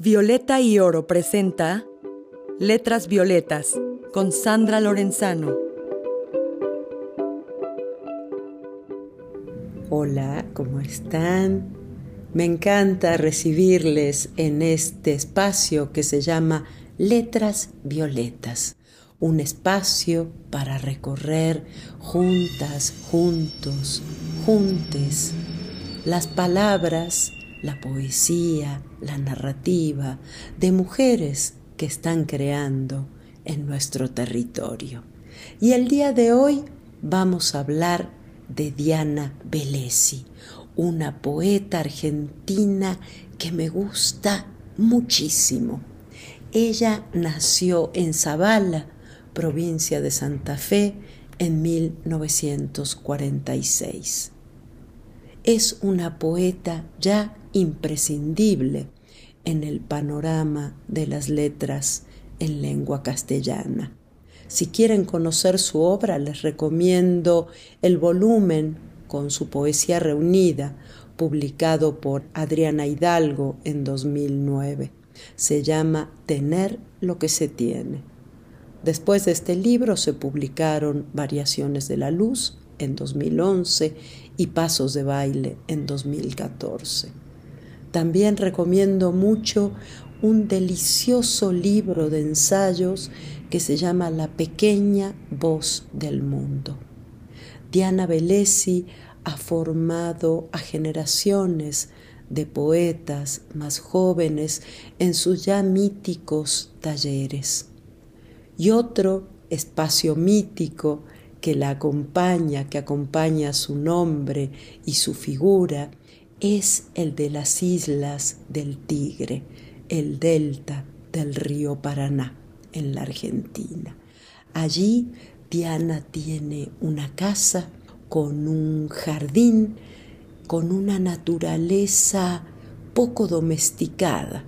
Violeta y Oro presenta Letras Violetas con Sandra Lorenzano. Hola, ¿cómo están? Me encanta recibirles en este espacio que se llama Letras Violetas, un espacio para recorrer juntas, juntos, juntes las palabras, la poesía, la narrativa de mujeres que están creando en nuestro territorio. Y el día de hoy vamos a hablar de Diana Velesi, una poeta argentina que me gusta muchísimo. Ella nació en Zavala, provincia de Santa Fe, en 1946. Es una poeta ya imprescindible en el panorama de las letras en lengua castellana. Si quieren conocer su obra, les recomiendo el volumen con su poesía reunida, publicado por Adriana Hidalgo en 2009. Se llama Tener lo que se tiene. Después de este libro se publicaron Variaciones de la Luz en 2011 y Pasos de Baile en 2014. También recomiendo mucho un delicioso libro de ensayos que se llama La pequeña voz del mundo. Diana Velesi ha formado a generaciones de poetas más jóvenes en sus ya míticos talleres. Y otro espacio mítico que la acompaña, que acompaña su nombre y su figura, es el de las islas del Tigre, el delta del río Paraná en la Argentina. Allí Diana tiene una casa con un jardín, con una naturaleza poco domesticada.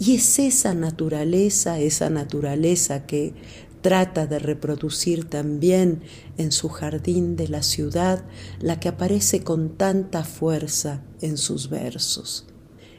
Y es esa naturaleza, esa naturaleza que trata de reproducir también en su jardín de la ciudad la que aparece con tanta fuerza en sus versos.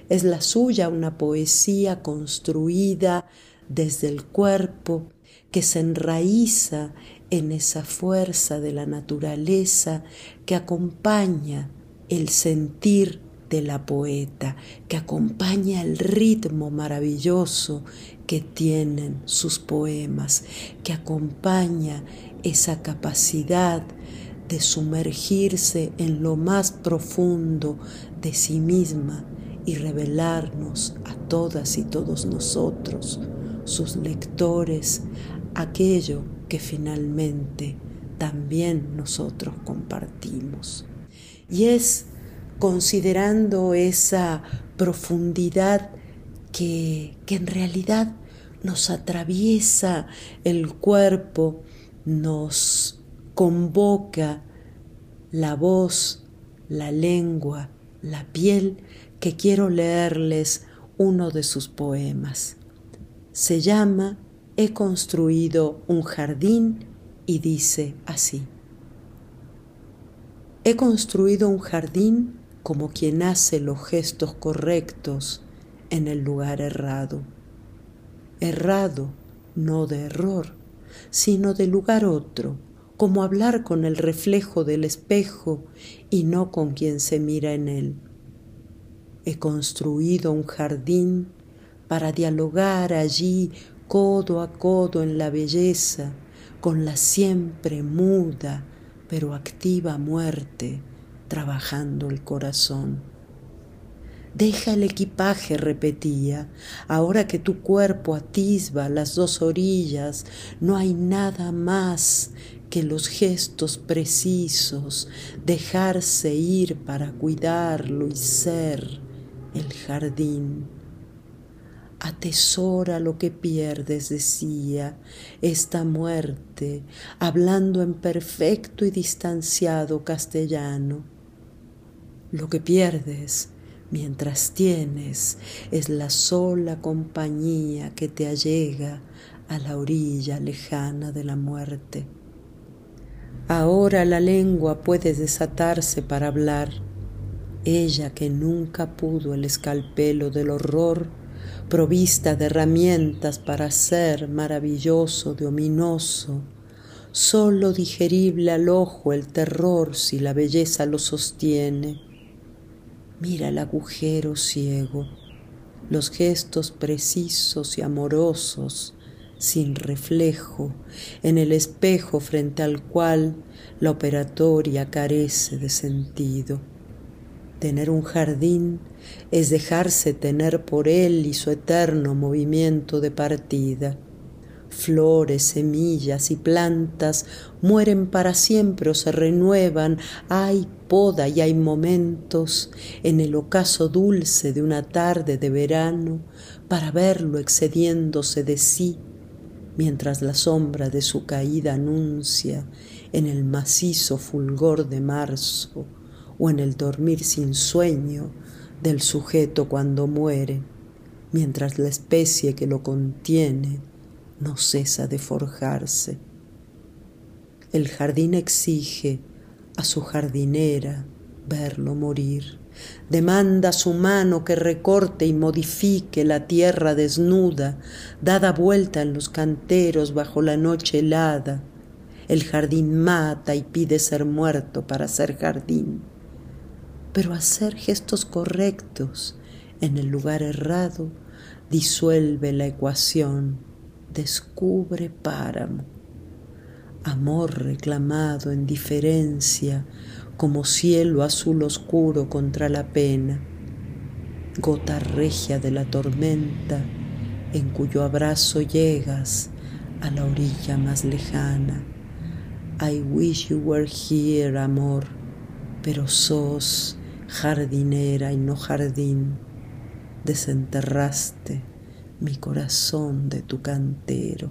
Es la suya una poesía construida desde el cuerpo que se enraiza en esa fuerza de la naturaleza que acompaña el sentir de la poeta, que acompaña el ritmo maravilloso que tienen sus poemas, que acompaña esa capacidad de sumergirse en lo más profundo de sí misma y revelarnos a todas y todos nosotros, sus lectores, aquello que finalmente también nosotros compartimos. Y es considerando esa profundidad que, en realidad nos atraviesa el cuerpo, nos convoca la voz, la lengua, la piel, que quiero leerles uno de sus poemas. Se llama He construido un jardín y dice así. He construido un jardín como quien hace los gestos correctos en el lugar errado. Errado no de error, sino de lugar otro, como hablar con el reflejo del espejo y no con quien se mira en él. He construido un jardín para dialogar allí codo a codo en la belleza, con la siempre muda pero activa muerte trabajando el corazón. Deja el equipaje, repetía. Ahora que tu cuerpo atisba las dos orillas, no hay nada más que los gestos precisos, dejarse ir para cuidarlo y ser el jardín. Atesora lo que pierdes, decía, esta muerte, hablando en perfecto y distanciado castellano. Lo que pierdes mientras tienes es la sola compañía que te allega a la orilla lejana de la muerte. Ahora la lengua puede desatarse para hablar, ella que nunca pudo el escalpelo del horror, provista de herramientas para ser maravilloso de ominoso, solo digerible al ojo el terror si la belleza lo sostiene. Mira el agujero ciego, los gestos precisos y amorosos, sin reflejo, en el espejo frente al cual la operatoria carece de sentido. Tener un jardín es dejarse tener por él y su eterno movimiento de partida. Flores, semillas y plantas mueren para siempre o se renuevan, hay poda y hay momentos en el ocaso dulce de una tarde de verano para verlo excediéndose de sí, mientras la sombra de su caída anuncia en el macizo fulgor de marzo o en el dormir sin sueño del sujeto cuando muere, mientras la especie que lo contiene no cesa de forjarse. El jardín exige a su jardinera verlo morir. Demanda su mano que recorte y modifique la tierra desnuda, dada vuelta en los canteros bajo la noche helada. El jardín mata y pide ser muerto para ser jardín pero hacer gestos correctos en el lugar errado disuelve la ecuación, descubre páramo. Amor reclamado en diferencia como cielo azul oscuro contra la pena, gota regia de la tormenta en cuyo abrazo llegas a la orilla más lejana. I wish you were here, amor, pero sos jardinera y no jardín, desenterraste mi corazón de tu cantero.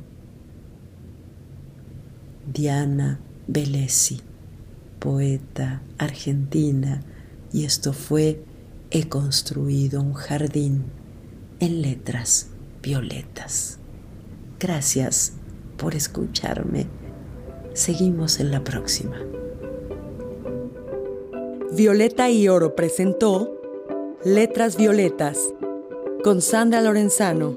Diana Belesi, poeta argentina, y esto fue He construido un jardín en letras violetas. Gracias por escucharme. Seguimos en la próxima. Violeta y Oro presentó Letras Violetas con Sandra Lorenzano.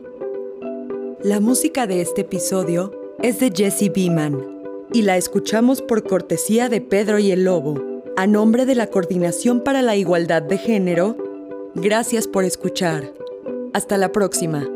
La música de este episodio es de Jesse Beeman y la escuchamos por cortesía de Pedro y el Lobo. A nombre de la Coordinación para la Igualdad de Género, gracias por escuchar. Hasta la próxima.